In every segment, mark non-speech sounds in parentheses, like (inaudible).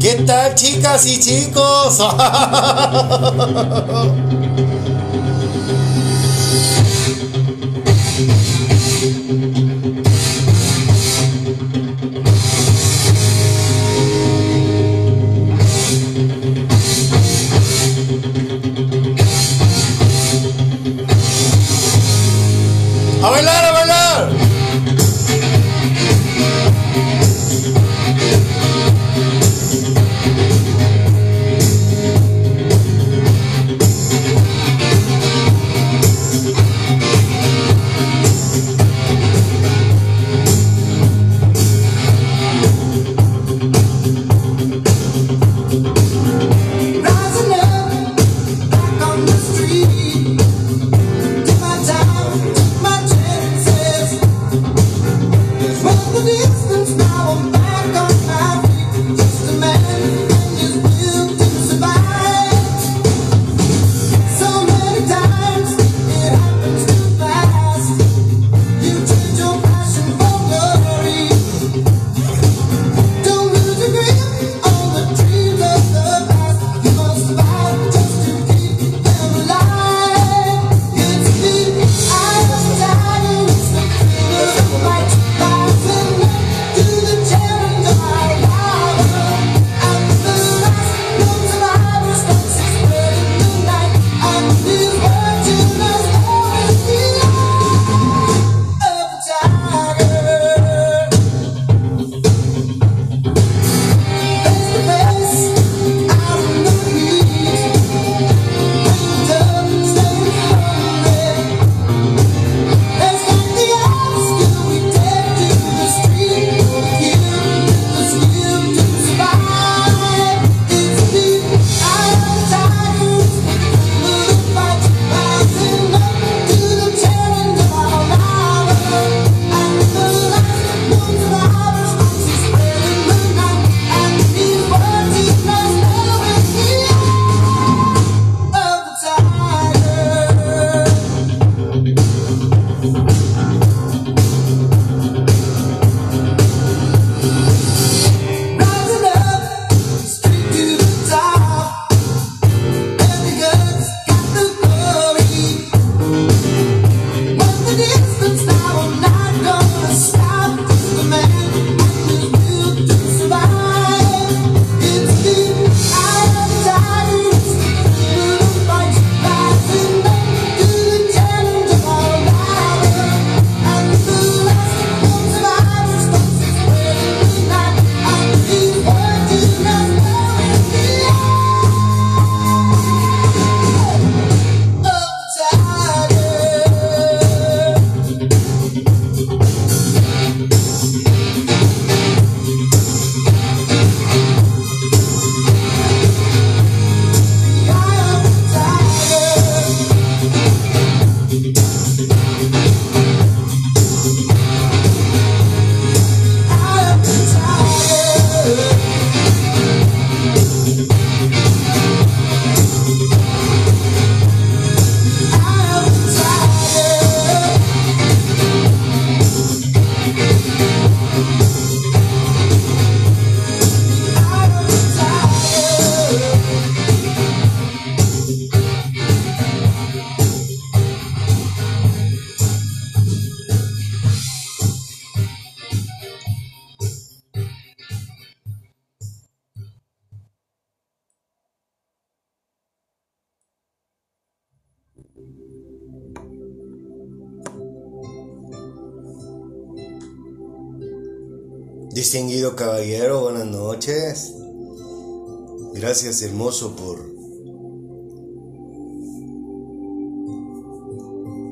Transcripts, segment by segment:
¿Qué tal chicas y chicos? (laughs) Caballero, buenas noches. Gracias hermoso por,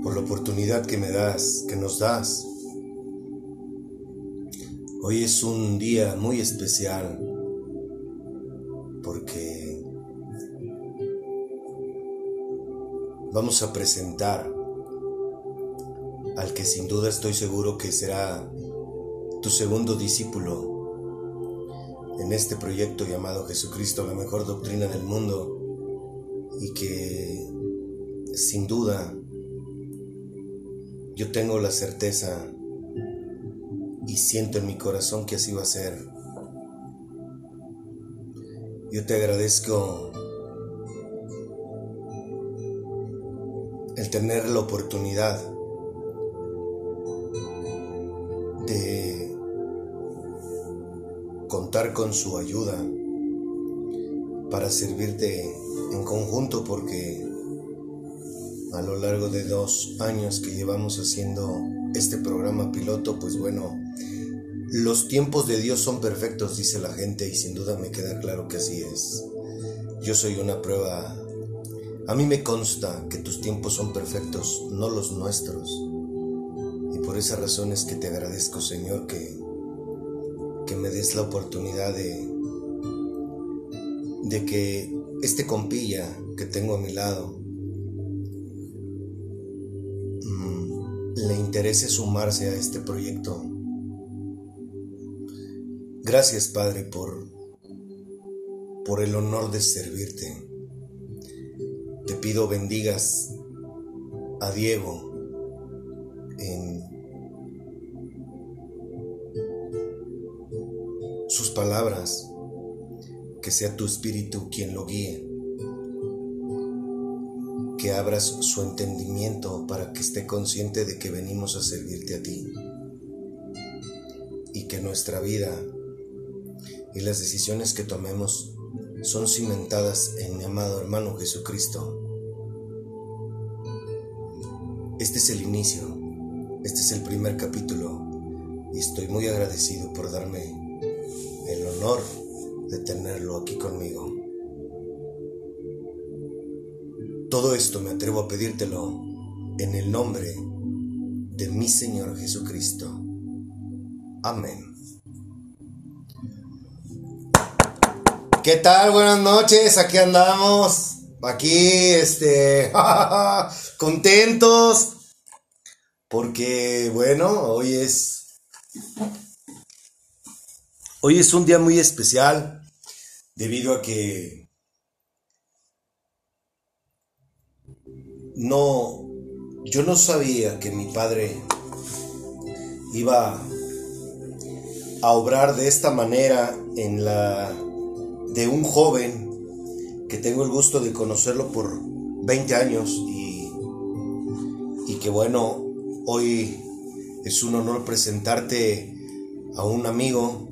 por la oportunidad que me das, que nos das. Hoy es un día muy especial porque vamos a presentar al que sin duda estoy seguro que será tu segundo discípulo en este proyecto llamado Jesucristo, la mejor doctrina del mundo, y que sin duda yo tengo la certeza y siento en mi corazón que así va a ser. Yo te agradezco el tener la oportunidad de con su ayuda para servirte en conjunto porque a lo largo de dos años que llevamos haciendo este programa piloto, pues bueno, los tiempos de Dios son perfectos, dice la gente, y sin duda me queda claro que así es. Yo soy una prueba. A mí me consta que tus tiempos son perfectos, no los nuestros. Y por esa razón es que te agradezco, Señor, que, que me des la oportunidad de, de que este compilla que tengo a mi lado mm, le interese sumarse a este proyecto. Gracias, Padre, por, por el honor de servirte. Te pido bendigas a Diego en palabras, que sea tu espíritu quien lo guíe, que abras su entendimiento para que esté consciente de que venimos a servirte a ti y que nuestra vida y las decisiones que tomemos son cimentadas en mi amado hermano Jesucristo. Este es el inicio, este es el primer capítulo y estoy muy agradecido por darme de tenerlo aquí conmigo. Todo esto me atrevo a pedírtelo en el nombre de mi Señor Jesucristo. Amén. ¿Qué tal? Buenas noches, aquí andamos. Aquí, este, (laughs) contentos. Porque, bueno, hoy es... Hoy es un día muy especial debido a que no, yo no sabía que mi padre iba a obrar de esta manera en la de un joven que tengo el gusto de conocerlo por 20 años y, y que bueno, hoy es un honor presentarte a un amigo,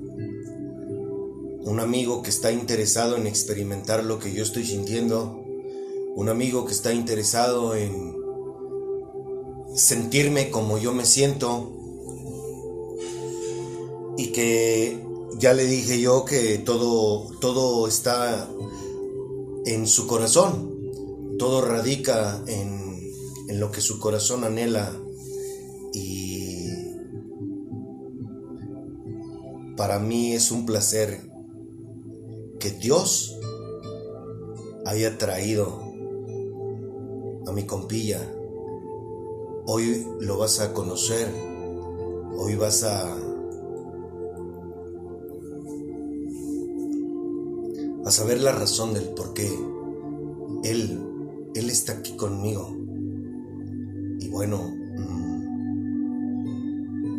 un amigo que está interesado en experimentar lo que yo estoy sintiendo, un amigo que está interesado en sentirme como yo me siento y que ya le dije yo que todo, todo está en su corazón, todo radica en, en lo que su corazón anhela y para mí es un placer que Dios haya traído a mi compilla. Hoy lo vas a conocer, hoy vas a a saber la razón del por qué Él, Él está aquí conmigo. Y bueno, mm,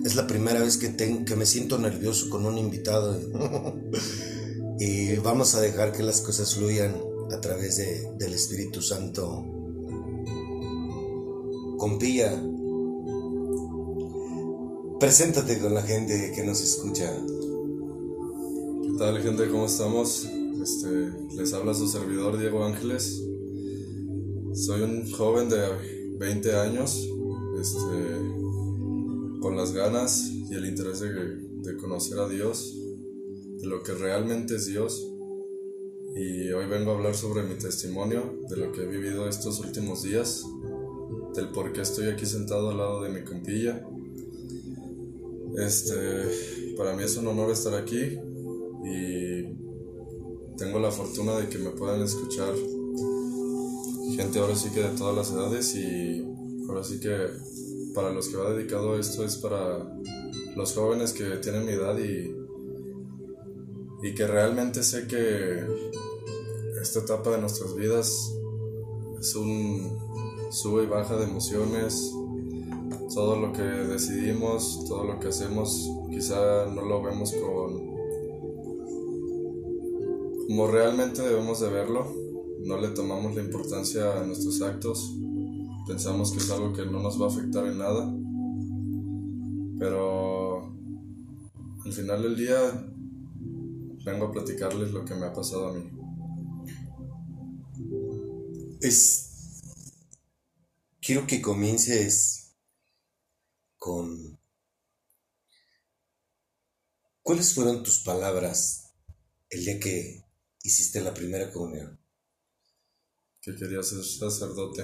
es la primera vez que, ten- que me siento nervioso con un invitado. (laughs) y vamos a dejar que las cosas fluyan a través de- del Espíritu Santo. Compilla, preséntate con la gente que nos escucha. ¿Qué tal gente? ¿Cómo estamos? Este, les habla su servidor Diego Ángeles. Soy un joven de 20 años, este, con las ganas y el interés de, de conocer a Dios, de lo que realmente es Dios. Y hoy vengo a hablar sobre mi testimonio, de lo que he vivido estos últimos días, del por qué estoy aquí sentado al lado de mi compilla. Este, para mí es un honor estar aquí y tengo la fortuna de que me puedan escuchar gente ahora sí que de todas las edades y ahora sí que para los que va dedicado esto es para los jóvenes que tienen mi edad y, y que realmente sé que esta etapa de nuestras vidas es un sube y baja de emociones, todo lo que decidimos, todo lo que hacemos, quizá no lo vemos con como realmente debemos de verlo. No le tomamos la importancia a nuestros actos. Pensamos que es algo que no nos va a afectar en nada. Pero al final del día vengo a platicarles lo que me ha pasado a mí. Es. Quiero que comiences con. ¿Cuáles fueron tus palabras el día que hiciste la primera comunión? Que quería ser sacerdote.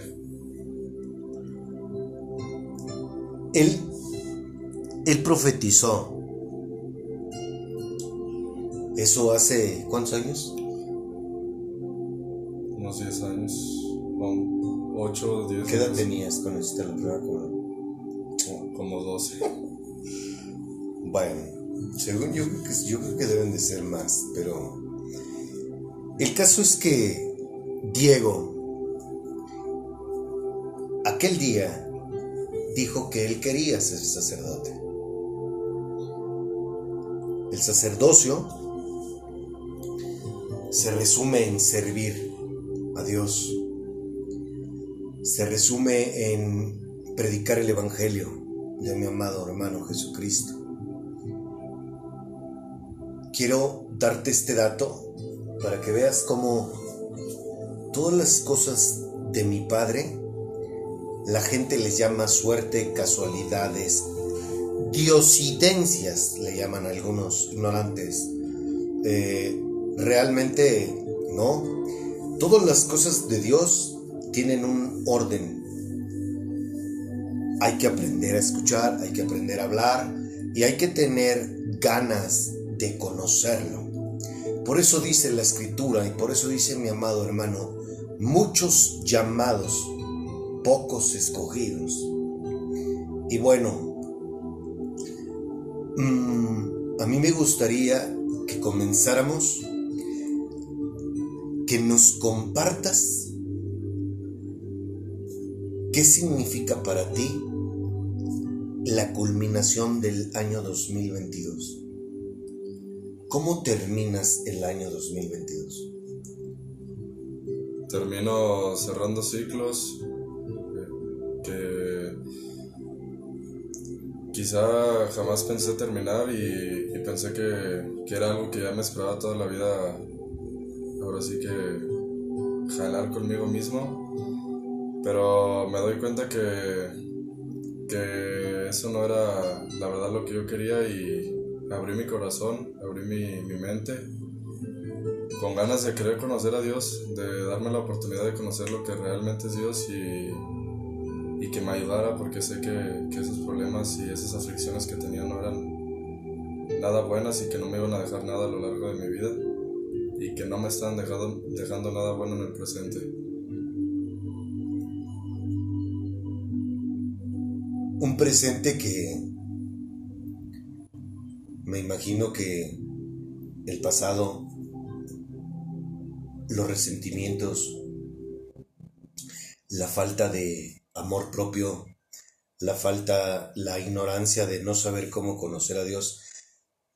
Él, él profetizó. Eso hace cuántos años? Unos 10 años. 8 o 10 ¿Qué edad años. tenías cuando hiciste la primera comunión? Como 12. (laughs) Bueno, según yo creo que yo creo que deben de ser más, pero el caso es que Diego aquel día dijo que él quería ser sacerdote. El sacerdocio se resume en servir a Dios. Se resume en predicar el evangelio de mi amado hermano Jesucristo. Quiero darte este dato para que veas cómo todas las cosas de mi padre la gente les llama suerte, casualidades, diosidencias, le llaman algunos ignorantes. Eh, realmente no. Todas las cosas de Dios tienen un orden. Hay que aprender a escuchar, hay que aprender a hablar y hay que tener ganas de conocerlo. Por eso dice la escritura y por eso dice mi amado hermano, muchos llamados, pocos escogidos. Y bueno, mm, a mí me gustaría que comenzáramos, que nos compartas qué significa para ti la culminación del año 2022. ¿Cómo terminas el año 2022? Termino cerrando ciclos que quizá jamás pensé terminar y, pensé que, que era algo que ya me esperaba toda la vida. Ahora sí que jalar conmigo mismo. Pero me doy cuenta que, que eso no era la verdad lo que yo quería y abrí mi corazón, abrí mi, mi mente con ganas de querer conocer a Dios, de darme la oportunidad de conocer lo que realmente es Dios y, y que me ayudara porque sé que, que esos problemas y esas aflicciones que tenía no eran nada buenas y que no me iban a dejar nada a lo largo de mi vida y que no me dejando, dejando nada bueno en el presente. Un presente que me imagino que el pasado, los resentimientos, la falta de amor propio, la falta, la ignorancia de no saber cómo conocer a Dios,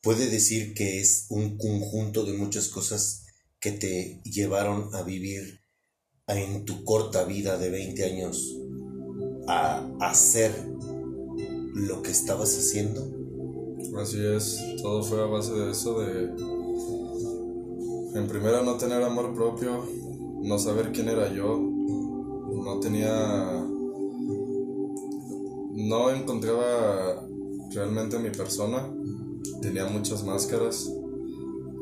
puede decir que es un conjunto de muchas cosas que te llevaron a vivir en tu corta vida de 20 años a hacer lo que estabas haciendo. Así es, todo fue a base de eso, de en primera no tener amor propio, no saber quién era yo, no tenía, no encontraba realmente mi persona, tenía muchas máscaras,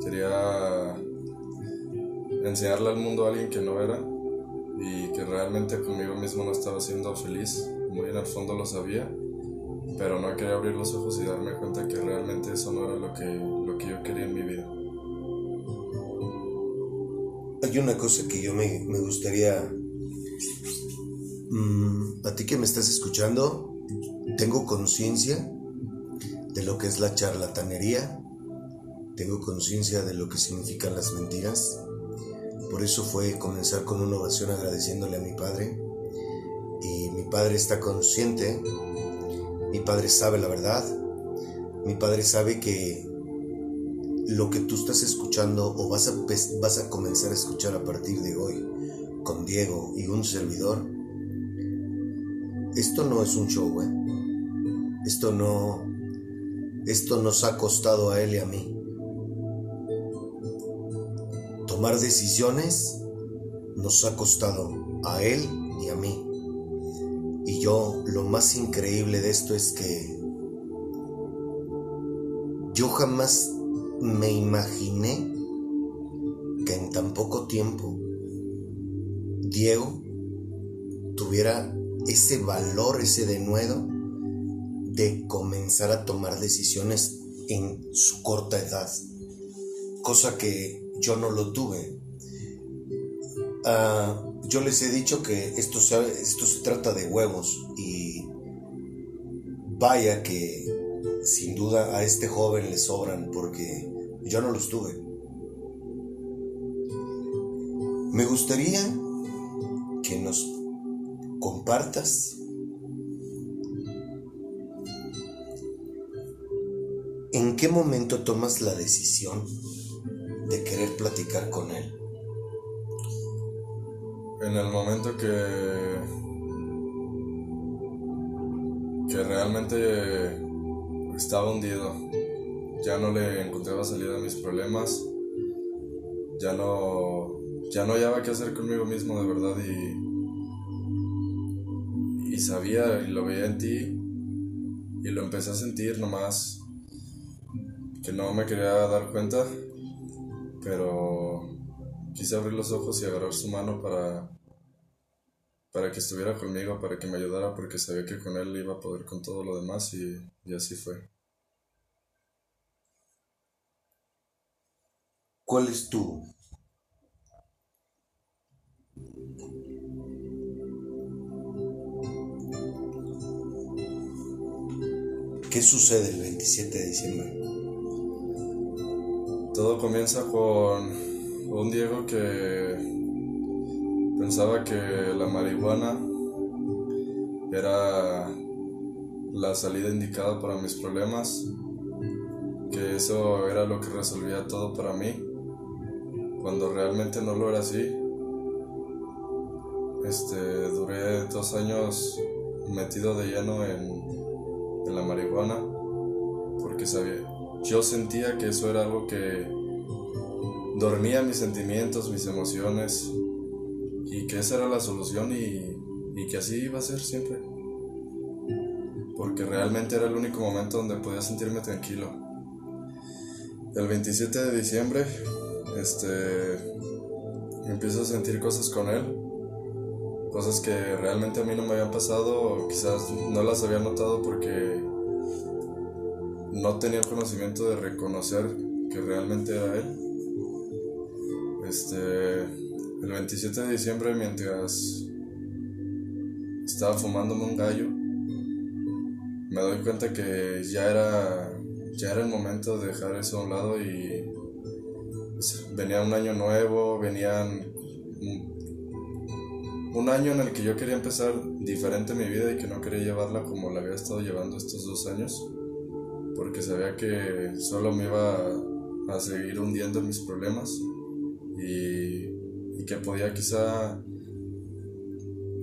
quería enseñarle al mundo a alguien que no era y que realmente conmigo mismo no estaba siendo feliz, muy en el fondo lo sabía pero no quería abrir los ojos y darme cuenta que realmente eso no era lo que, lo que yo quería en mi vida. Hay una cosa que yo me, me gustaría... mm, a ti que me estás escuchando, tengo conciencia de lo que es la charlatanería, tengo conciencia de lo que significan las mentiras. Por eso fue comenzar con una oración agradeciéndole a mi padre. Y mi padre está consciente, mi padre sabe la verdad, mi padre sabe que lo que tú estás escuchando o vas a, pes- vas a comenzar a escuchar a partir de hoy con Diego y un servidor, esto no es un show, ¿eh? Esto no, esto nos ha costado a él y a mí. Tomar decisiones nos ha costado a él y a mí. Y yo, lo más increíble de esto es que yo jamás me imaginé que en tan poco tiempo Diego tuviera ese valor, ese denuedo de comenzar a tomar decisiones en su corta edad, cosa que yo no lo tuve. Ah, yo les he dicho que esto se, esto se trata de huevos y vaya que sin duda a este joven le sobran porque yo no los tuve. Me gustaría que nos compartas en qué momento tomas la decisión de querer platicar con él. En el momento que. que realmente estaba hundido, ya no le encontraba salida a mis problemas, ya no. ya no hallaba qué hacer conmigo mismo de verdad y. y sabía y lo veía en ti y lo empecé a sentir nomás que no me quería dar cuenta, pero quise abrir los ojos y agarrar su mano para para que estuviera conmigo, para que me ayudara, porque sabía que con él iba a poder con todo lo demás y, y así fue. ¿Cuál es tu ¿Qué sucede el 27 de diciembre? Todo comienza con un Diego que pensaba que la marihuana era la salida indicada para mis problemas, que eso era lo que resolvía todo para mí, cuando realmente no lo era así. Este, duré dos años metido de lleno en, en la marihuana, porque sabía, yo sentía que eso era algo que dormía mis sentimientos, mis emociones, y que esa era la solución y, y que así iba a ser siempre. Porque realmente era el único momento donde podía sentirme tranquilo. El 27 de diciembre, este, empiezo a sentir cosas con él. Cosas que realmente a mí no me habían pasado, quizás no las había notado porque no tenía el conocimiento de reconocer que realmente era él. Este, el 27 de diciembre, mientras estaba fumándome un gallo, me doy cuenta que ya era, ya era el momento de dejar eso a un lado y pues, venía un año nuevo, venían un- un año en el que yo quería empezar diferente mi vida y que no quería llevarla como la había estado llevando estos dos años, porque sabía que solo me iba a, seguir hundiendo en mis problemas y, y que podía quizá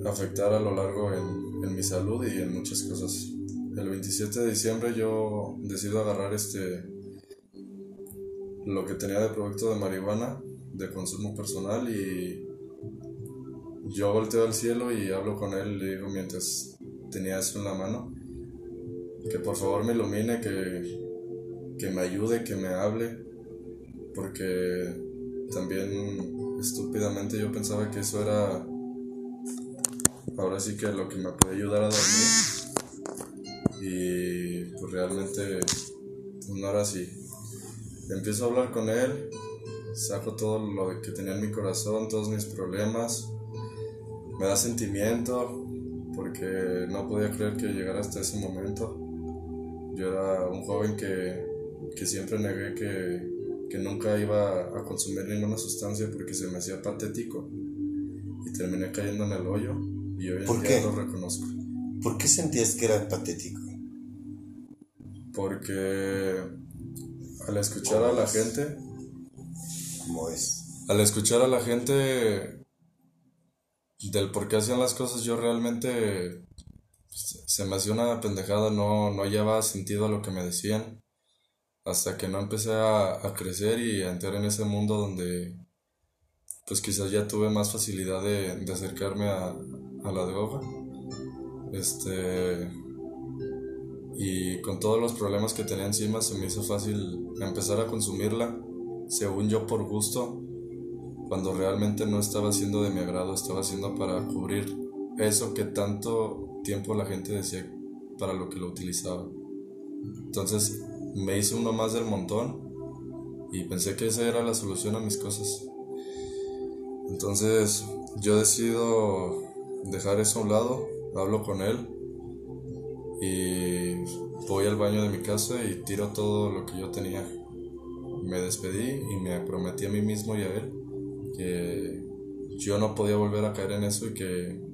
afectar a lo largo en, en mi salud y en muchas cosas. El 27 de diciembre yo decido agarrar este lo que tenía de producto de marihuana de consumo personal y yo volteo al cielo y hablo con él le digo mientras tenía eso en la mano que por favor me ilumine que, que me ayude que me hable porque también estúpidamente yo pensaba que eso era ahora sí que lo que me podía ayudar a dormir y pues realmente pues, no era así. Empiezo a hablar con él, saco todo lo que tenía en mi corazón, todos mis problemas, me da sentimiento porque no podía creer que llegara hasta ese momento. Yo era un joven que, que siempre negué que, que nunca iba a consumir ninguna sustancia porque se me hacía patético y terminé cayendo en el hoyo y hoy en ¿Por día qué? lo reconozco. ¿Por qué sentías que era patético? porque al escuchar a la gente, como es. al escuchar a la gente del por qué hacían las cosas, yo realmente se me hacía una pendejada, no, no hallaba sentido a lo que me decían, hasta que no empecé a, crecer y a entrar en ese mundo donde pues quizás ya tuve más facilidad de, acercarme a, a la droga. Este. Y con todos los problemas que tenía encima, se me hizo fácil empezar a consumirla, según yo por gusto, cuando realmente no estaba siendo de mi agrado, estaba haciendo para cubrir eso que tanto tiempo la gente decía para lo que lo utilizaba. Entonces me hice uno más del montón y pensé que esa era la solución a mis cosas. Entonces yo decido dejar eso a un lado, hablo con él y voy al baño de mi casa y tiro todo lo que yo tenía. Me despedí y me prometí a mí mismo y a él que yo no podía volver a caer en eso y que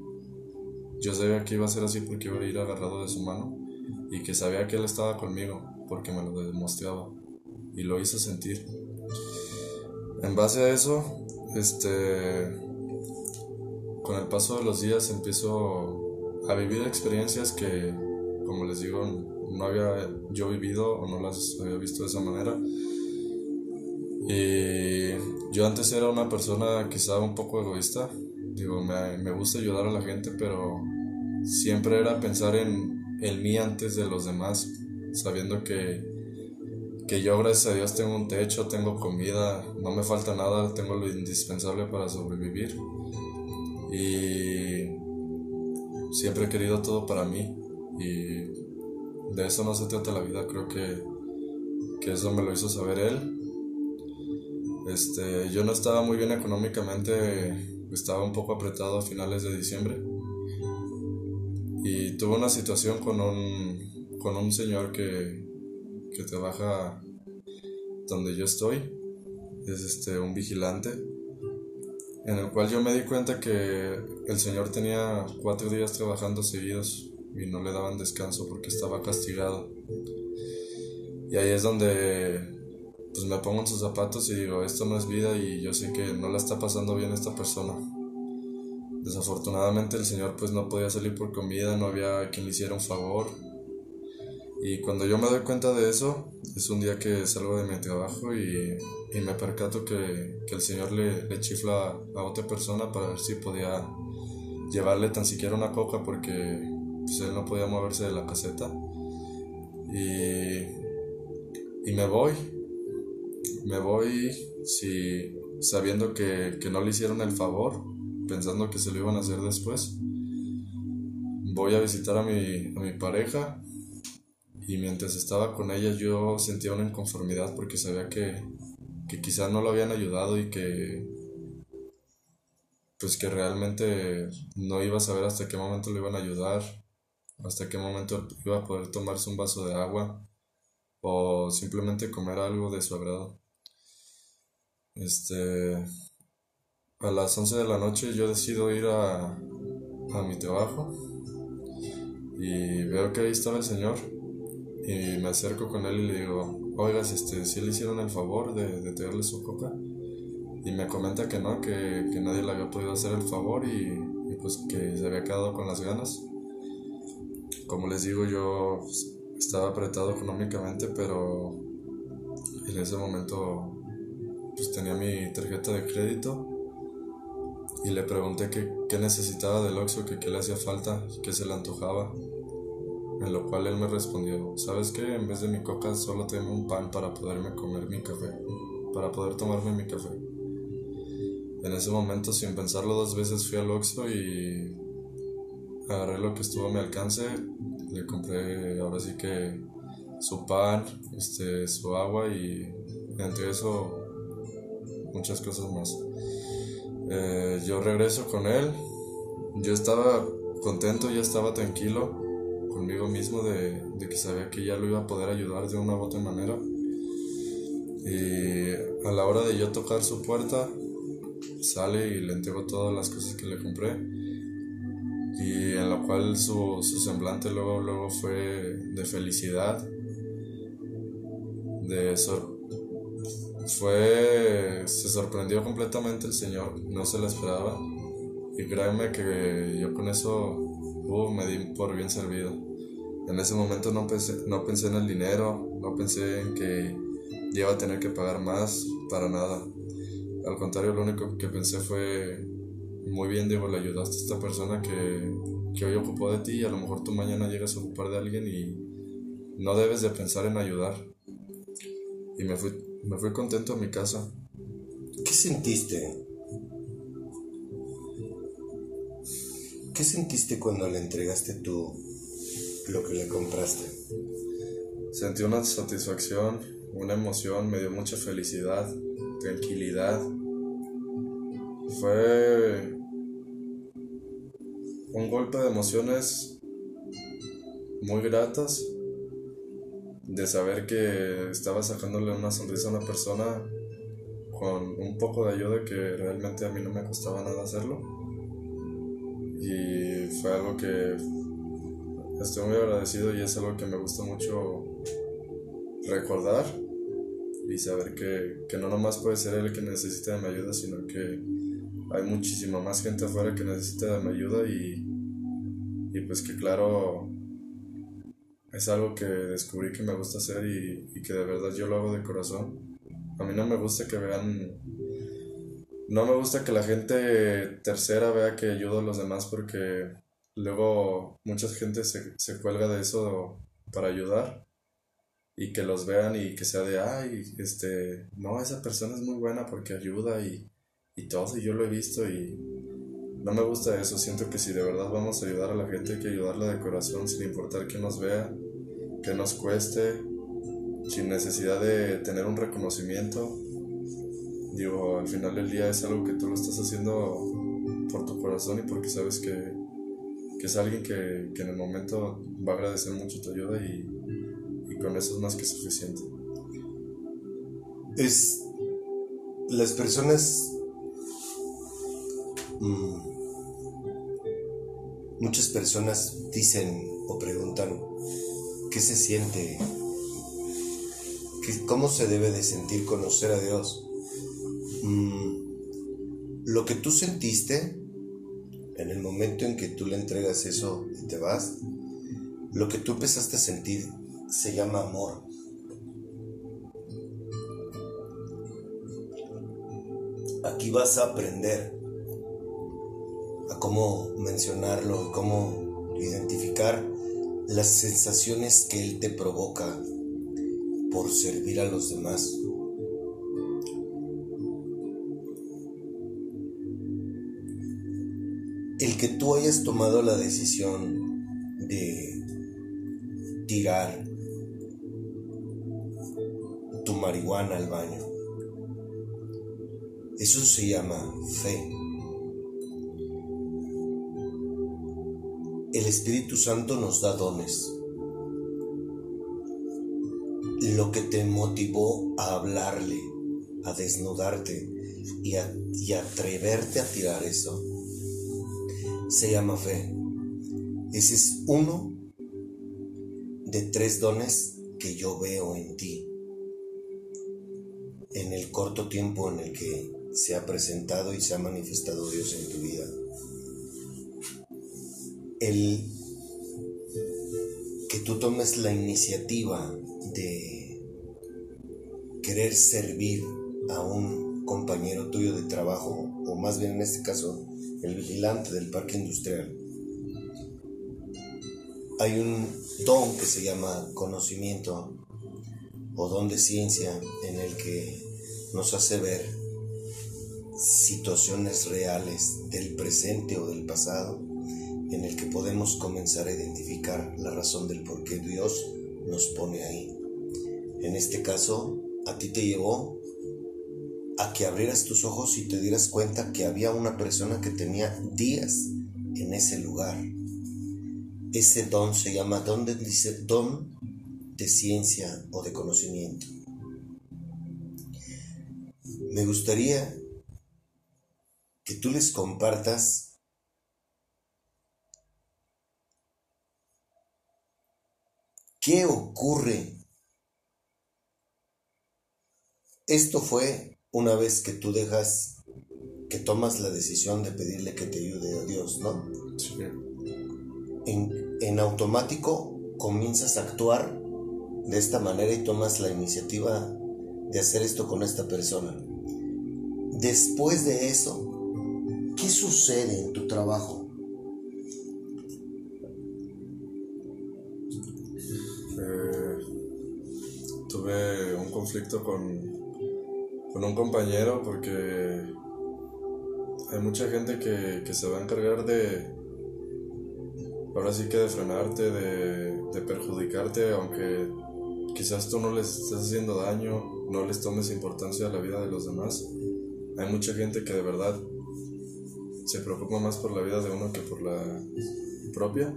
yo sabía que iba a ser así porque iba a ir agarrado de su mano y que sabía que él estaba conmigo porque me lo demostraba y lo hizo sentir. En base a eso, este, con el paso de los días empiezo a vivir experiencias que, como les digo, no había yo vivido o no las había visto de esa manera. Y yo antes era una persona quizá un poco egoísta. Digo, me, me gusta ayudar a la gente, pero siempre era pensar en el mí antes de los demás, sabiendo que, que yo gracias a Dios tengo un techo, tengo comida, no me falta nada, tengo lo indispensable para sobrevivir. Y siempre he querido todo para mí y de eso no se trata la vida, creo que, que eso me lo hizo saber él. Este, yo no estaba muy bien económicamente, estaba un poco apretado a finales de diciembre y tuve una situación con un, con un señor que, que trabaja donde yo estoy, es este, un vigilante, en el cual yo me di cuenta que el señor tenía cuatro días trabajando seguidos y no le daban descanso porque estaba castigado. Y ahí es donde pues me pongo en sus zapatos y digo, esto no es vida y yo sé que no la está pasando bien esta persona. Desafortunadamente el señor pues no podía salir por comida, no había quien le hiciera un favor. Y cuando yo me doy cuenta de eso, es un día que salgo de mi trabajo y, y me percato que, que el señor le, le chifla a otra persona para ver si podía llevarle tan siquiera una coca porque pues, él no podía moverse de la caseta. Y, y me voy, me voy si, sabiendo que, que no le hicieron el favor, pensando que se lo iban a hacer después. Voy a visitar a mi, a mi pareja y mientras estaba con ella yo sentía una inconformidad porque sabía que, que quizás no lo habían ayudado y que pues que realmente no iba a saber hasta qué momento le iban a ayudar, hasta qué momento iba a poder tomarse un vaso de agua o simplemente comer algo de su agrado. Este, a las 11 de la noche yo decido ir a, a mi trabajo y veo que ahí estaba el señor y me acerco con él y le digo, oiga, si este, si le hicieron el favor de, de traerle su coca y me comenta que no, que, que nadie le había podido hacer el favor y, y pues que se había quedado con las ganas. Como les digo, yo estaba apretado económicamente, pero en ese momento pues tenía mi tarjeta de crédito y le pregunté qué, qué necesitaba del Oxxo, que qué le hacía falta, que se le antojaba. En lo cual él me respondió, ¿sabes qué? En vez de mi coca solo tengo un pan para poderme comer mi café, para poder tomarme mi café. En ese momento, sin pensarlo dos veces, fui al Oxxo y agarré lo que estuvo a mi alcance. Le compré ahora sí que su pan, este, su agua y entre eso muchas cosas más. Eh, yo regreso con él. Yo estaba contento, ya estaba tranquilo conmigo mismo de, que sabía que ya lo iba a poder ayudar de una u otra manera. Y a la hora de yo tocar su puerta, sale y le entrego todas las cosas que le compré. Y en lo cual su, su semblante luego, luego fue de felicidad, de, sor fue. Se sorprendió completamente el Señor, no se lo esperaba. Y créeme que yo con eso uh, me di por bien servido. En ese momento no pensé, no pensé en el dinero, no pensé en que iba a tener que pagar más, para nada. Al contrario, lo único que pensé fue, muy bien, Diego, le ayudaste a esta persona que, que hoy ocupó de ti y a lo mejor tú mañana llegas a ocupar de alguien y no debes de pensar en ayudar. Y me fui, me fui contento a mi casa. ¿Qué sentiste? ¿Qué sentiste cuando le entregaste tú lo que le compraste? Sentí una satisfacción, una emoción, me dio mucha felicidad, tranquilidad. Fue un golpe de emociones muy gratas de saber que estaba sacándole una sonrisa a una persona con un poco de ayuda que realmente a mí no me costaba nada hacerlo. Y fue algo que estoy muy agradecido y es algo que me gusta mucho recordar y saber que, que no nomás puede ser el que necesita de mi ayuda, sino que hay muchísima más gente afuera que necesita de mi ayuda y, y pues que claro es algo que descubrí que me gusta hacer y, y que de verdad yo lo hago de corazón. A mí no me gusta que vean no me gusta que la gente tercera vea que ayudo a los demás porque luego mucha gente se, se cuelga de eso para ayudar y que los vean y que sea de, ay, este, no, esa persona es muy buena porque ayuda y, y todo, y yo lo he visto y no me gusta eso, siento que si de verdad vamos a ayudar a la gente hay que ayudarla de corazón sin importar que nos vea, que nos cueste, sin necesidad de tener un reconocimiento. Digo, al final del día es algo que tú lo estás haciendo por tu corazón y porque sabes que, que es alguien que, que en el momento va a agradecer mucho tu ayuda y, y con eso es más que suficiente. Es. Las personas. mm, muchas personas dicen o preguntan qué se siente, cómo se debe de sentir conocer a Dios. Mm, lo que tú sentiste en el momento en que tú le entregas eso y te vas, lo que tú empezaste a sentir se llama amor. Aquí vas a aprender cómo mencionarlo cómo identificar las sensaciones que él te provoca por servir a los demás. El que tú hayas tomado la decisión de tirar tu marihuana al baño. Eso se llama fe. El Espíritu Santo nos da dones. Lo que te motivó a hablarle, a desnudarte y a, atreverte a tirar eso, se llama fe. Ese es uno de tres dones que yo veo en ti en el corto tiempo en el que se ha presentado y se ha manifestado Dios en tu vida. El que tú tomes la iniciativa de querer servir a un compañero tuyo de trabajo, o más bien en este caso, el vigilante del parque industrial. Hay un don que se llama conocimiento o don de ciencia en el que nos hace ver situaciones reales del presente o del pasado en el que podemos comenzar a identificar la razón del por qué Dios nos pone ahí. En este caso, a ti te llevó a que abrieras tus ojos y te dieras cuenta que había una persona que tenía días en ese lugar. Ese don se llama don de, dice, don de ciencia o de conocimiento. Me gustaría que tú les compartas qué ocurre esto fue una vez que tú dejas, que tomas la decisión de pedirle que te ayude a Dios, ¿no? Sí. En, en automático comienzas a actuar de esta manera y tomas la iniciativa de hacer esto con esta persona. Después de eso, ¿qué sucede en tu trabajo? Un conflicto con, con un compañero porque hay mucha gente que, que se va a encargar de, ahora sí que de frenarte, de, de perjudicarte, aunque quizás tú no les estés haciendo daño, no les tomes importancia a la vida de los demás. Hay mucha gente que de verdad se preocupa más por la vida de uno que por la propia.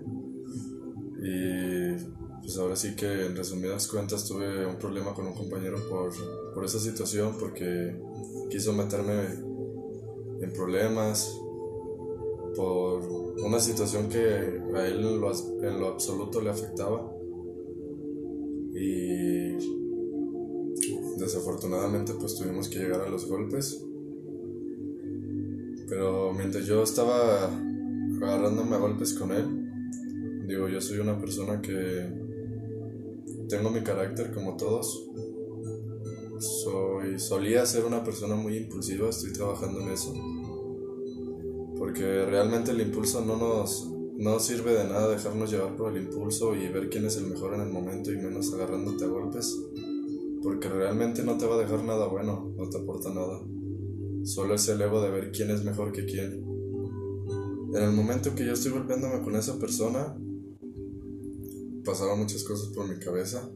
Y pues ahora sí que en resumidas cuentas tuve un problema con un compañero por, por esa situación, porque quiso meterme en problemas, por una situación que a él en lo, en lo absoluto le afectaba. Y desafortunadamente pues tuvimos que llegar a los golpes. Pero mientras yo estaba agarrándome a golpes con él, digo, yo soy una persona que tengo mi carácter como todos. Soy, solía ser una persona muy impulsiva, estoy trabajando en eso. Porque realmente el impulso no nos no sirve de nada dejarnos llevar por el impulso y ver quién es el mejor en el momento y menos agarrándote a golpes. Porque realmente no te va a dejar nada bueno, no te aporta nada. Solo es el ego de ver quién es mejor que quién. En el momento que yo estoy golpeándome con esa persona, pasaron muchas cosas por mi cabeza.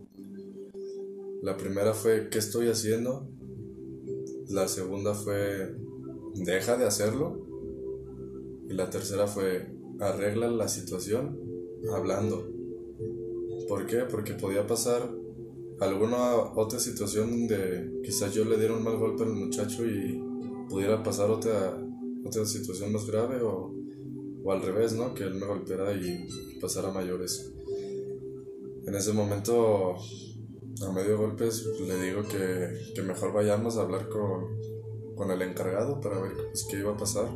La primera fue, ¿qué estoy haciendo? La segunda fue, deja de hacerlo. Y la tercera fue, arregla la situación hablando. ¿Por qué? Porque podía pasar alguna otra situación donde quizás yo le diera un mal golpe al muchacho y pudiera pasar otra, otra situación más grave o, o al revés, ¿no? Que él me golpeara y pasara mayores. En ese momento, a medio golpes, le digo que, que mejor vayamos a hablar con, con el encargado para ver pues, qué iba a pasar.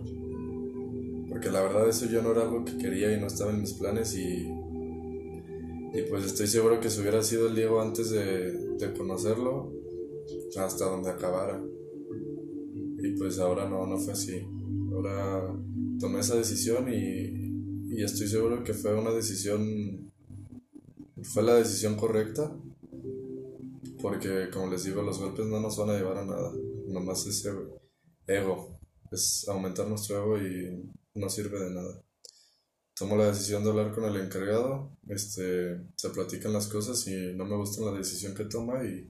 Porque la verdad eso yo no era algo que quería y no estaba en mis planes y, y pues estoy seguro que si hubiera sido el Diego antes de, de conocerlo, hasta donde acabara. Y pues ahora no, no fue así. Ahora tomé esa decisión y, y estoy seguro que fue una decisión, fue la decisión correcta. Porque como les digo, los golpes no nos van a llevar a nada. Nomás es ego. ego. Es aumentar nuestro ego y no sirve de nada. Tomo la decisión de hablar con el encargado, este, se platican las cosas y no me gusta la decisión que toma y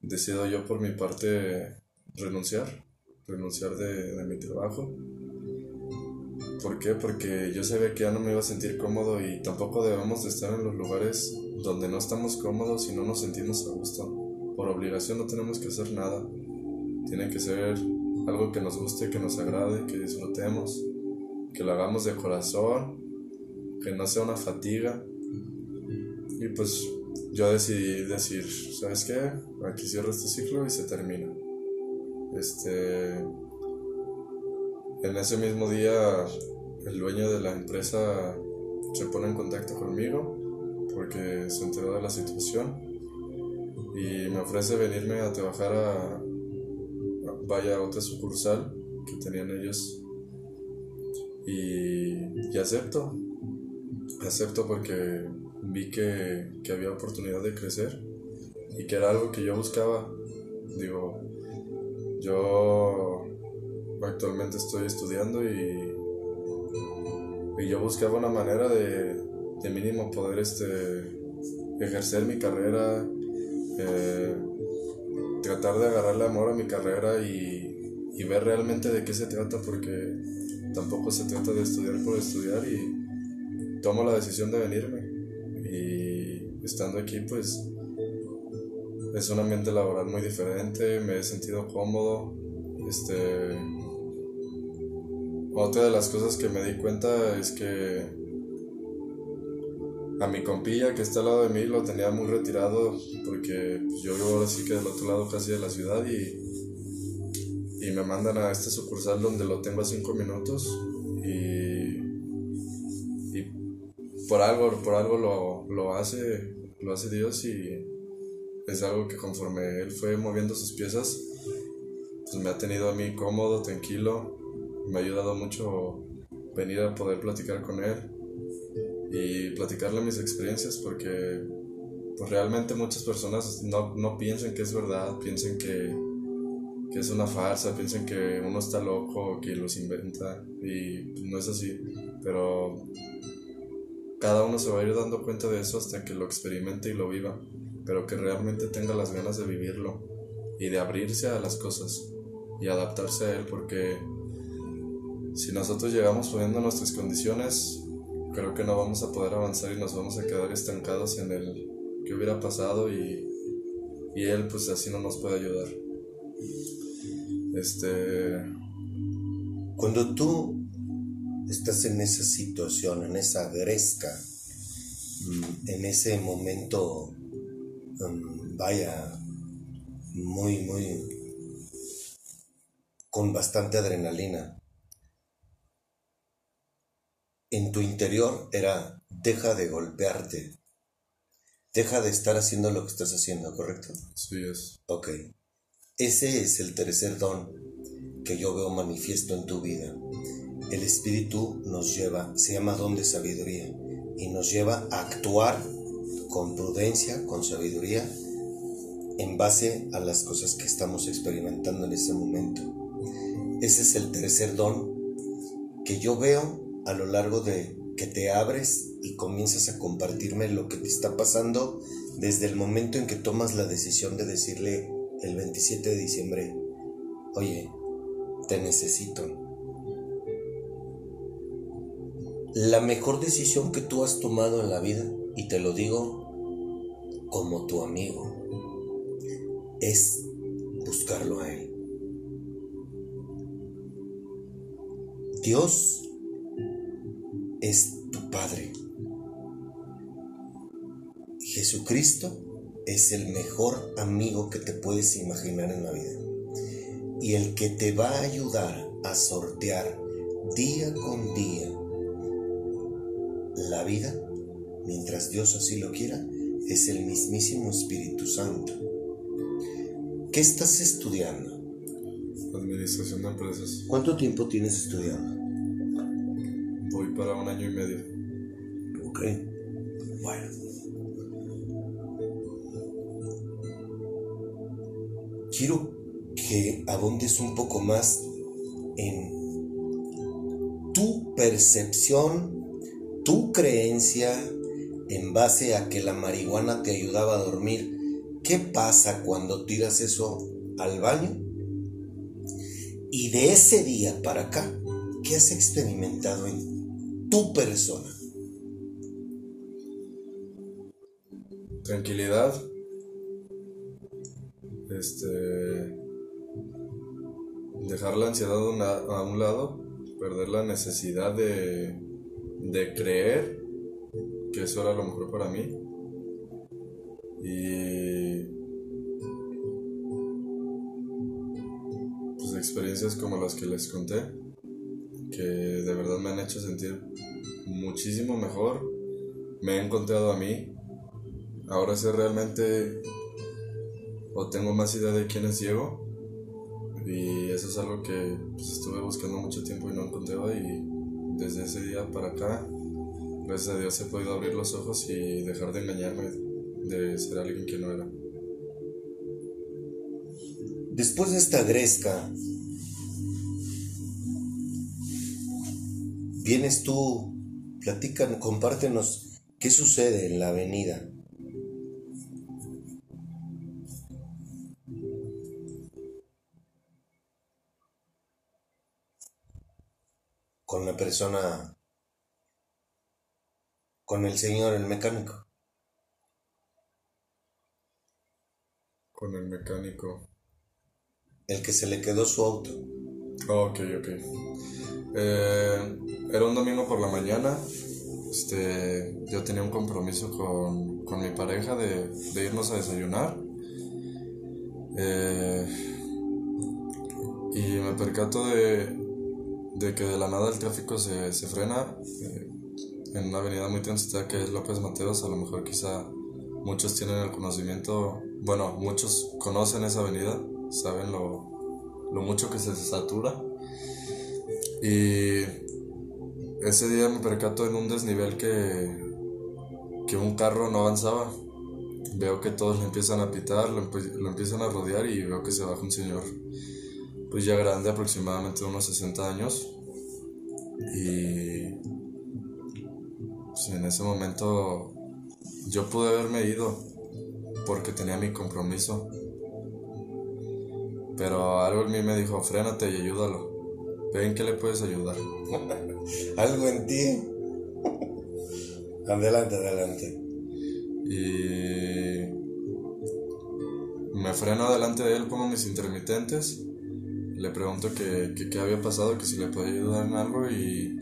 decido yo por mi parte renunciar, renunciar de, de mi trabajo. ¿Por qué? Porque yo sabía que ya no me iba a sentir cómodo y tampoco debemos de estar en los lugares donde no estamos cómodos y no nos sentimos a gusto. Por obligación no tenemos que hacer nada. Tiene que ser algo que nos guste, que nos agrade, que disfrutemos, que lo hagamos de corazón, que no sea una fatiga. Y pues yo decidí decir, ¿sabes qué? Aquí cierro este ciclo y se termina. Este. En ese mismo día, el dueño de la empresa se pone en contacto conmigo porque se enteró de la situación y me ofrece venirme a trabajar a, vaya otra sucursal que tenían ellos. Y, y acepto acepto porque vi que, que había oportunidad de crecer y que era algo que yo buscaba. Digo yo actualmente estoy estudiando y, y yo buscaba una manera de, de mínimo poder este, ejercer mi carrera, eh, tratar de agarrarle amor a mi carrera y, y ver realmente de qué se trata, porque tampoco se trata de estudiar por estudiar y tomo la decisión de venirme. Y estando aquí, pues es un ambiente laboral muy diferente, me he sentido cómodo. Este, otra de las cosas que me di cuenta es que a mi compilla que está al lado de mí lo tenía muy retirado porque yo vivo ahora sí que del otro lado casi de la ciudad y, y me mandan a este sucursal donde lo tengo a cinco minutos y, y por algo, por algo lo, lo hace, lo hace Dios y es algo que conforme Él fue moviendo sus piezas, pues me ha tenido a mí cómodo, tranquilo, me ha ayudado mucho venir a poder platicar con Él y platicarle mis experiencias porque pues realmente muchas personas no, no piensan que es verdad, piensan que, que es una farsa, piensan que uno está loco, que los inventa y pues, no es así, pero cada uno se va a ir dando cuenta de eso hasta que lo experimente y lo viva, pero que realmente tenga las ganas de vivirlo y de abrirse a las cosas y adaptarse a él porque si nosotros llegamos poniendo nuestras condiciones, creo que no vamos a poder avanzar y nos vamos a quedar estancados en el que hubiera pasado y, y él pues así no nos puede ayudar. Este, Cuando tú estás en esa situación, en esa gresca, mm, en ese momento, mm, vaya, muy, muy, con bastante adrenalina, en tu interior era, deja de golpearte, deja de estar haciendo lo que estás haciendo, ¿correcto? sí es. Ok. Ese es el tercer don que yo veo manifiesto en tu vida. El Espíritu nos lleva, se llama don de sabiduría, y nos lleva a actuar con prudencia, con sabiduría, en base a las cosas que estamos experimentando en ese momento. Ese es el tercer don que yo veo a lo largo de que te abres y comienzas a compartirme lo que te está pasando desde el momento en que tomas la decisión de decirle el 27 de diciembre, oye, te necesito. La mejor decisión que tú has tomado en la vida, y te lo digo como tu amigo, es buscarlo a Él. Dios es tu Padre. Jesucristo es el mejor amigo que te puedes imaginar en la vida. Y el que te va a ayudar a sortear día con día la vida, mientras Dios así lo quiera, es el mismísimo Espíritu Santo. ¿Qué estás estudiando? Administración de empresas. ¿Cuánto tiempo tienes estudiando? Voy para un año y medio. Ok. Bueno. Quiero que abundes un poco más en tu percepción, tu creencia en base a que la marihuana te ayudaba a dormir. ¿Qué pasa cuando tiras eso al baño? Y de ese día para acá, ¿qué has experimentado en tu persona? Tranquilidad. Este. Dejar la ansiedad a un, lado. Perder la necesidad de. de creer que eso era lo mejor para mí. Y. Pues experiencias como las que les conté. Que de verdad me han hecho sentir muchísimo mejor. Me he encontrado a mí. Ahora sé realmente o tengo más idea de quién es Diego. Y eso es algo que pues, estuve buscando mucho tiempo y no encontraba y desde ese día para acá gracias a Dios he podido abrir los ojos y dejar de engañarme de ser alguien que no era. Después de esta gresca, vienes tú, platican, compártenos qué sucede en la avenida. Con la persona, con el señor, el mecánico. con el mecánico El que se le quedó su auto. Ok, ok. Eh, era un domingo por la mañana. este, yo tenía un compromiso con, con mi pareja de, irnos a desayunar. Eh, y me percato de, de que de la nada el tráfico se, se frena eh, en una avenida muy transitada que es López Mateos. A lo mejor quizá muchos tienen el conocimiento, bueno, muchos conocen esa avenida, saben lo, lo mucho que se satura. Y ese día me percato en un desnivel que, que un carro no avanzaba. Veo que todos le empiezan a pitar, lo, empiezan a rodear y veo que se baja un señor, pues ya grande, aproximadamente unos 60 años. Y pues, en ese momento yo pude haberme ido porque tenía mi compromiso. Pero algo en mí me dijo, frénate y ayúdalo. Ve en qué le puedes ayudar. (laughs) Algo en ti. Adelante, adelante. Y me freno delante de él, pongo mis intermitentes, le pregunto que, que qué había pasado, que si le podía ayudar en algo y,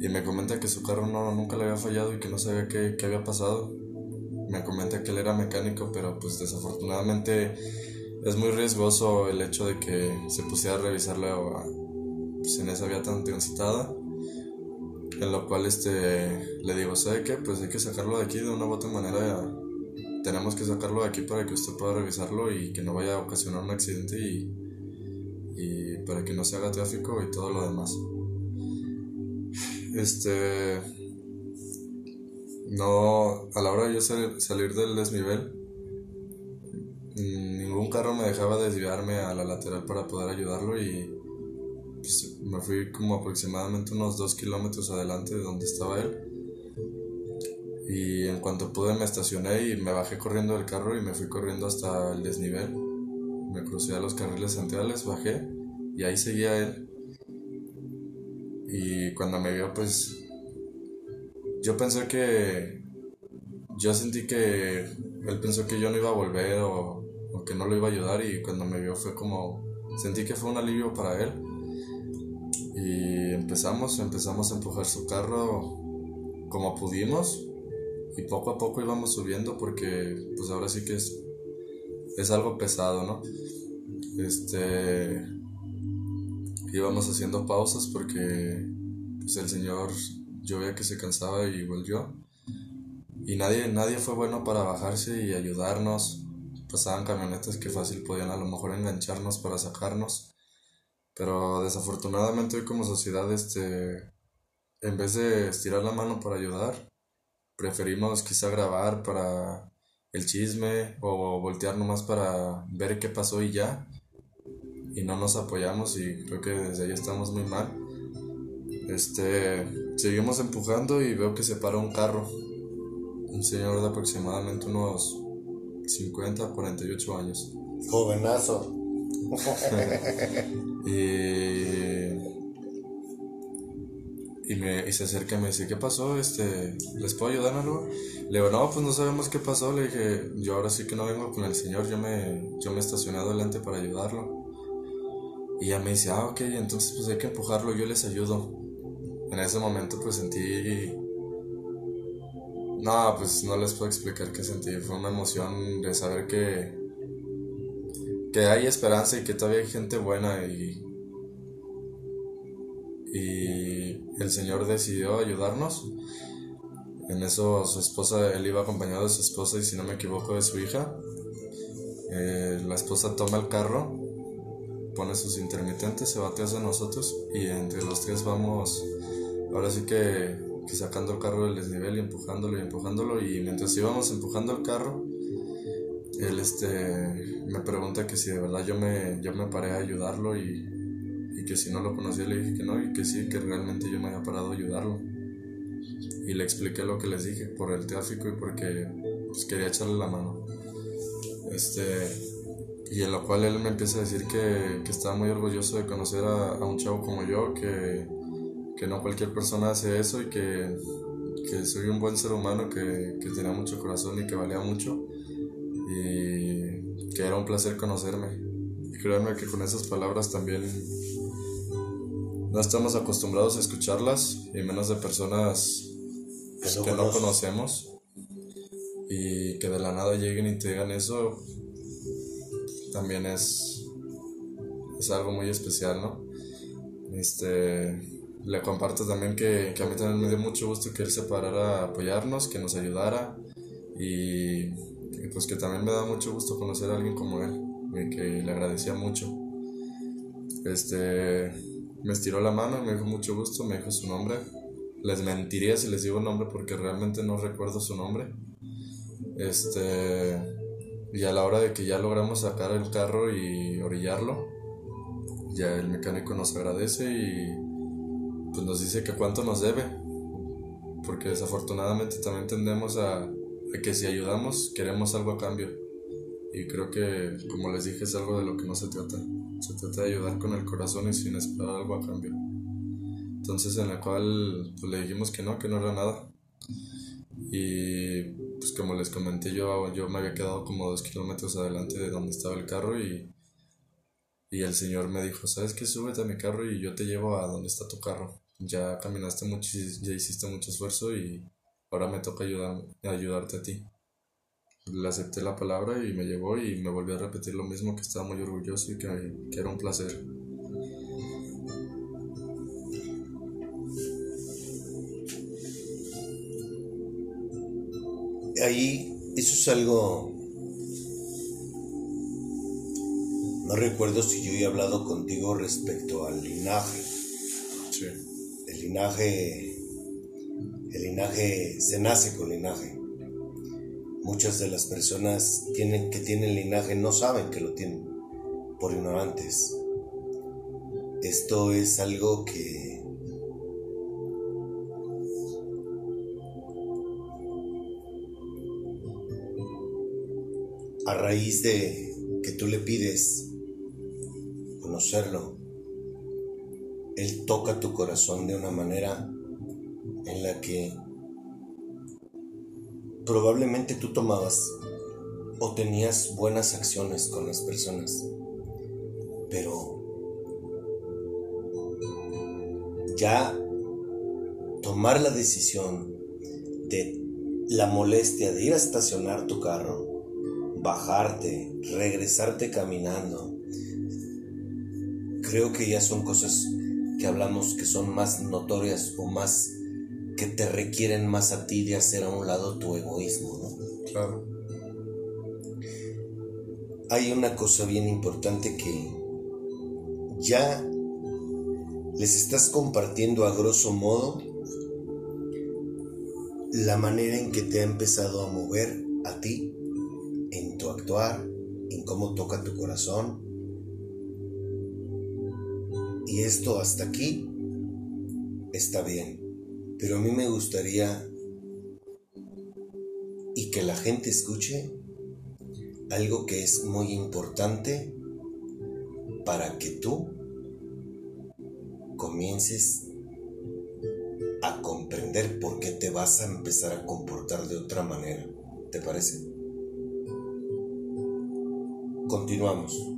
y me comenta que su carro no, nunca le había fallado y que no sabía qué, qué había pasado. Me comenta que él era mecánico, pero pues desafortunadamente es muy riesgoso el hecho de que se pusiera a revisarle a- pues, en esa vía tan transitada. En lo cual este le digo, ¿sabe qué? Pues hay que sacarlo de aquí de una u otra manera. Tenemos que sacarlo de aquí para que usted pueda revisarlo y que no vaya a ocasionar un accidente y, y para que no se haga tráfico y todo lo demás. Este. No, a la hora de yo sal- salir del desnivel, ningún carro me dejaba desviarme a la lateral para poder ayudarlo y pues, me fui como aproximadamente unos dos kilómetros adelante de donde estaba él. Y en cuanto pude me estacioné y me bajé corriendo del carro y me fui corriendo hasta el desnivel. Me crucé a los carriles centrales, bajé y ahí seguía él. Y cuando me vio pues yo pensé que yo sentí que él pensó que yo no iba a volver o, o que no lo iba a ayudar y cuando me vio fue como sentí que fue un alivio para él y empezamos, empezamos a empujar su carro como pudimos y poco a poco íbamos subiendo porque pues ahora sí que es, es algo pesado, ¿no? Este íbamos haciendo pausas porque pues el señor yo veía que se cansaba y igual yo y nadie, nadie fue bueno para bajarse y ayudarnos. Pasaban camionetas que fácil podían a lo mejor engancharnos para sacarnos pero desafortunadamente hoy como sociedad, este, en vez de estirar la mano para ayudar, preferimos quizá grabar para el chisme o voltear nomás para ver qué pasó y ya. Y no nos apoyamos y creo que desde ahí estamos muy mal. Este, seguimos empujando y veo que se para un carro. Un señor de aproximadamente unos 50, 48 años. Jovenazo. (laughs) Y, y, me, y se acerca y me dice, ¿qué pasó? Este, ¿Les puedo ayudar en algo? Le digo, no, pues no sabemos qué pasó. Le dije, yo ahora sí que no vengo con el señor, yo me, yo me estacioné adelante para ayudarlo. Y ella me dice, ah, ok, entonces pues hay que empujarlo, yo les ayudo. En ese momento pues sentí... No, pues no les puedo explicar qué sentí. Fue una emoción de saber que, que hay esperanza y que todavía hay gente buena y, y el Señor decidió ayudarnos. En eso su esposa, él iba acompañado de su esposa y si no me equivoco de su hija. Eh, la esposa toma el carro, pone sus intermitentes, se va atrás de nosotros y entre los tres vamos, ahora sí que, que sacando el carro del desnivel y empujándolo y empujándolo y mientras íbamos empujando el carro, él este me pregunta que si de verdad yo me, yo me paré a ayudarlo y, y que si no lo conocía le dije que no y que sí, que realmente yo me había parado a ayudarlo. Y le expliqué lo que les dije por el tráfico y porque pues, quería echarle la mano. Este, y en lo cual él me empieza a decir que, que estaba muy orgulloso de conocer a, un chavo como yo, que, que no cualquier persona hace eso y que, que soy un buen ser humano, que, que tenía mucho corazón y que valía mucho y que era un placer conocerme. Y créanme que con esas palabras también no estamos acostumbrados a escucharlas y menos de personas pues, que no conocemos. Y que de la nada lleguen y te digan eso también es es algo muy especial no este le comparto también que, que a mí también me dio mucho gusto que él se parara a apoyarnos que nos ayudara y pues que también me da mucho gusto conocer a alguien como él y que le agradecía mucho este me estiró la mano me dijo mucho gusto me dijo su nombre les mentiría si les digo el nombre porque realmente no recuerdo su nombre. Este. Y a la hora de que ya logramos sacar el carro y orillarlo, ya el mecánico nos agradece y pues nos dice que cuánto nos debe. Porque desafortunadamente también tendemos a, a que si ayudamos queremos algo a cambio. Y creo que, como les dije, es algo de lo que no se trata. Se trata de ayudar con el corazón y sin esperar algo a cambio. Entonces en la cual pues, le dijimos que no, que no era nada. Y pues como les comenté yo, yo me había quedado como dos kilómetros adelante de donde estaba el carro y, y el señor me dijo, ¿sabes qué? Súbete a mi carro y yo te llevo a donde está tu carro. Ya caminaste mucho, ya hiciste mucho esfuerzo y ahora me toca ayudar, ayudarte a ti. Le acepté la palabra y me llevó y me volvió a repetir lo mismo, que estaba muy orgulloso y que, que era un placer. Ahí, eso es algo... No recuerdo si yo he hablado contigo respecto al linaje. Sí. El linaje... El linaje se nace con linaje. Muchas de las personas tienen, que tienen linaje no saben que lo tienen por ignorantes. Esto es algo que a raíz de que tú le pides conocerlo, Él toca tu corazón de una manera en la que probablemente tú tomabas o tenías buenas acciones con las personas, pero ya tomar la decisión de la molestia de ir a estacionar tu carro, bajarte, regresarte caminando, creo que ya son cosas que hablamos que son más notorias o más que te requieren más a ti de hacer a un lado tu egoísmo, ¿no? Claro. hay una cosa bien importante que ya les estás compartiendo a grosso modo la manera en que te ha empezado a mover a ti en tu actuar, en cómo toca tu corazón. Y esto hasta aquí está bien, pero a mí me gustaría y que la gente escuche algo que es muy importante para que tú comiences a comprender por qué te vas a empezar a comportar de otra manera. ¿Te parece? Continuamos.